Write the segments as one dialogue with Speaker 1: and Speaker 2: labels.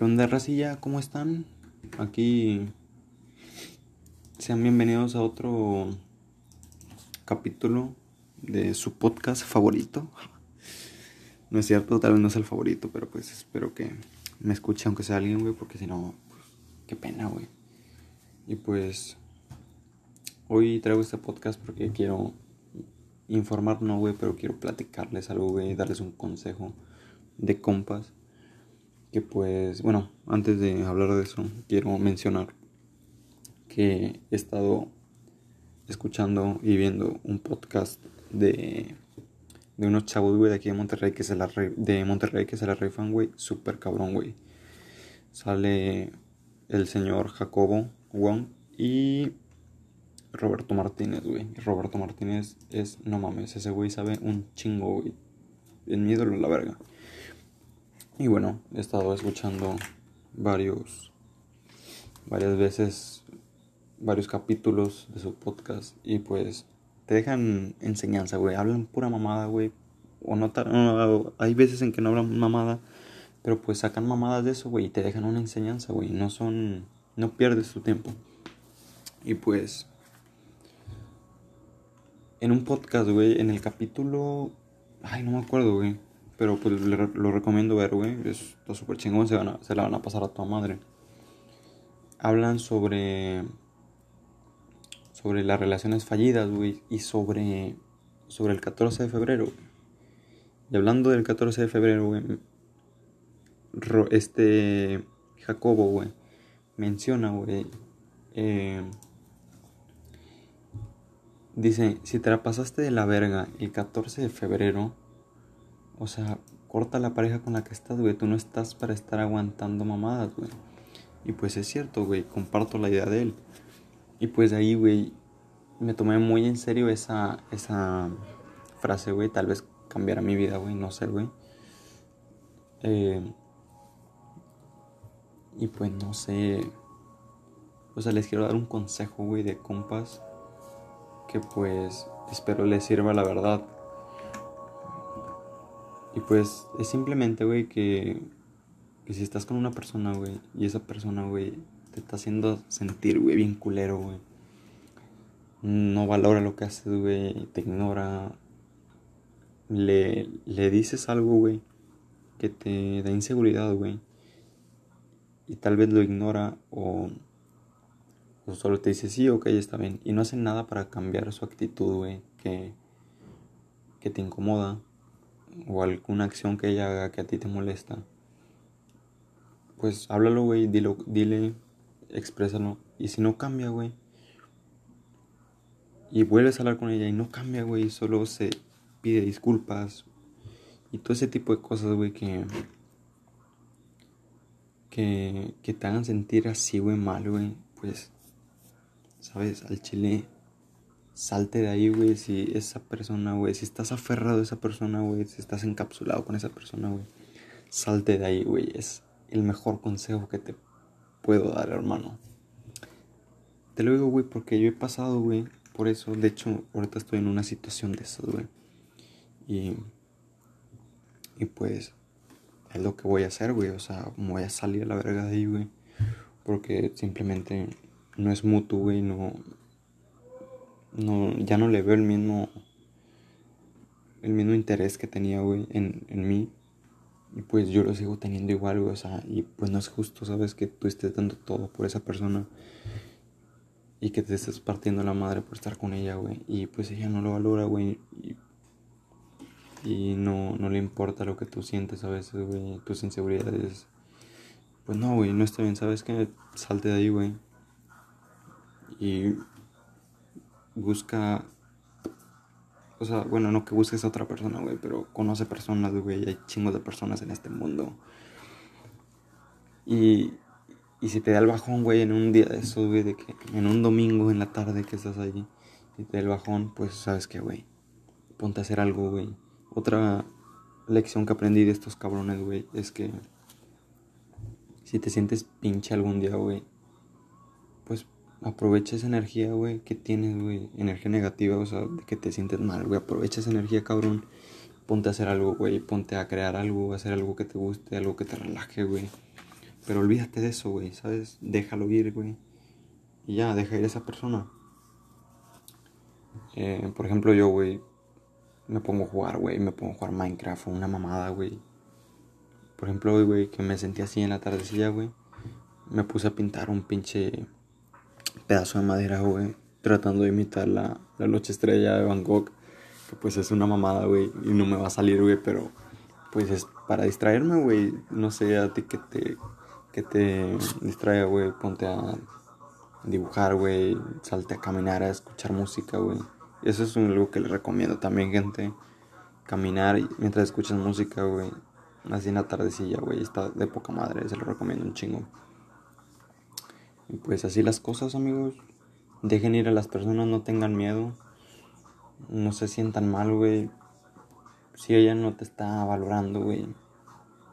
Speaker 1: ¿Qué onda, racilla? ¿Cómo están? Aquí sean bienvenidos a otro capítulo de su podcast favorito. No es cierto, tal vez no es el favorito, pero pues espero que me escuche aunque sea alguien, güey, porque si no, pues, qué pena, güey. Y pues hoy traigo este podcast porque quiero informar, no, güey, pero quiero platicarles algo, güey, darles un consejo de compas. Que pues, bueno, antes de hablar de eso, quiero mencionar que he estado escuchando y viendo un podcast de de unos chavos, güey, de aquí de Monterrey que se la de Monterrey que se la rifan, güey, súper cabrón, güey. Sale el señor Jacobo Wong y Roberto Martínez, güey. Roberto Martínez es, no mames, ese güey sabe un chingo, güey. Es la verga. Y bueno, he estado escuchando varios, varias veces, varios capítulos de su podcast y pues te dejan enseñanza, güey. Hablan pura mamada, güey. O no, hay veces en que no hablan mamada, pero pues sacan mamadas de eso, güey, y te dejan una enseñanza, güey. No son, no pierdes tu tiempo. Y pues, en un podcast, güey, en el capítulo, ay, no me acuerdo, güey. Pero pues lo recomiendo ver, güey. Está súper chingón, se, se la van a pasar a tu madre. Hablan sobre sobre las relaciones fallidas, güey, y sobre, sobre el 14 de febrero. Y hablando del 14 de febrero, güey, este Jacobo, güey, menciona, güey, eh, dice, si te la pasaste de la verga el 14 de febrero, o sea, corta la pareja con la que estás, güey, tú no estás para estar aguantando mamadas, güey. Y pues es cierto, güey, comparto la idea de él. Y pues ahí, güey, me tomé muy en serio esa, esa frase, güey. Tal vez cambiara mi vida, güey, no sé, güey. Eh, y pues no sé. O sea, les quiero dar un consejo, güey, de compas. Que pues espero les sirva la verdad. Y pues es simplemente, güey, que, que si estás con una persona, güey, y esa persona, güey, te está haciendo sentir, güey, bien culero, güey. No valora lo que haces, güey, te ignora. Le, le dices algo, güey, que te da inseguridad, güey. Y tal vez lo ignora o, o solo te dice sí, ok, está bien. Y no hace nada para cambiar su actitud, güey, que, que te incomoda. O alguna acción que ella haga que a ti te molesta. Pues háblalo, güey, dile, dile exprésalo. Y si no cambia, güey. Y vuelves a hablar con ella y no cambia, güey. Solo se pide disculpas. Y todo ese tipo de cosas, güey, que, que, que te hagan sentir así, güey, mal, güey. Pues, ¿sabes? Al chile, salte de ahí, güey. Si esa persona, güey, si estás aferrado a esa persona, güey, si estás encapsulado con esa persona, güey, salte de ahí, güey. Es el mejor consejo que te puedo dar, hermano. Te lo digo, güey, porque yo he pasado, güey, por eso. De hecho, ahorita estoy en una situación de eso, güey. Y, y pues, es lo que voy a hacer, güey. O sea, voy a salir a la verga de ahí, güey. Porque simplemente no es mutuo, güey. No, no, ya no le veo el mismo, el mismo interés que tenía, güey, en, en mí. Y pues yo lo sigo teniendo igual, güey. O sea, y pues no es justo, ¿sabes? Que tú estés dando todo por esa persona. Y que te estés partiendo la madre por estar con ella, güey. Y pues ella no lo valora, güey. Y, y no, no le importa lo que tú sientes a veces, güey. Tus inseguridades. Pues no, güey, no está bien. ¿Sabes qué? Salte de ahí, güey. Y busca o sea, bueno, no que busques a otra persona, güey, pero conoce personas, güey, hay chingos de personas en este mundo. Y, y si te da el bajón, güey, en un día de eso, güey, de que en un domingo en la tarde que estás allí, y te da el bajón, pues sabes que, güey, ponte a hacer algo, güey. Otra lección que aprendí de estos cabrones, güey, es que si te sientes pinche algún día, güey, pues aprovecha esa energía, güey, que tienes, güey, energía negativa, o sea, de que te sientes mal, güey, aprovecha esa energía, cabrón, ponte a hacer algo, güey, ponte a crear algo, a hacer algo que te guste, algo que te relaje, güey, Pero olvídate de eso, güey, ¿sabes? Déjalo ir, güey. Y ya, deja ir a esa persona. Eh, por ejemplo, yo, güey, me pongo a jugar, güey, me pongo a jugar Minecraft una mamada, güey. Por ejemplo, hoy, güey, que me sentí así en la tardecilla, güey, me puse a pintar un pinche pedazo de madera, güey, tratando de imitar la, la noche estrella de Gogh, que pues es una mamada, güey, y no me va a salir, güey, pero pues es para distraerme, güey, no sé, a ti que te, que te distraiga, güey, ponte a dibujar, güey, salte a caminar, a escuchar música, güey. Eso es algo que les recomiendo también, gente. Caminar mientras escuchas música, güey. Así en la tardecilla, güey. Está de poca madre, se lo recomiendo un chingo. Y pues así las cosas, amigos. Dejen ir a las personas, no tengan miedo. No se sientan mal, güey. Si ella no te está valorando, güey.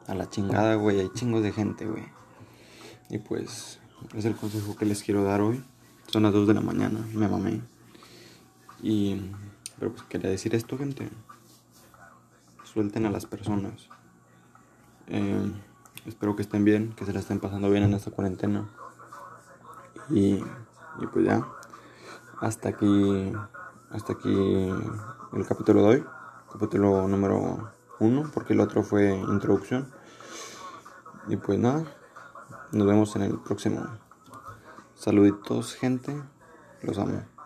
Speaker 1: A la chingada, güey. Hay chingos de gente, güey. Y pues es el consejo que les quiero dar hoy. Son las 2 de la mañana, me mamé. Y, pero pues quería decir esto, gente. Suelten a las personas. Eh, espero que estén bien, que se la estén pasando bien en esta cuarentena. Y, y pues ya. Hasta aquí, hasta aquí el capítulo de hoy. Capítulo número 1, porque el otro fue introducción. Y pues nada, nos vemos en el próximo. Saluditos, gente. Los amo.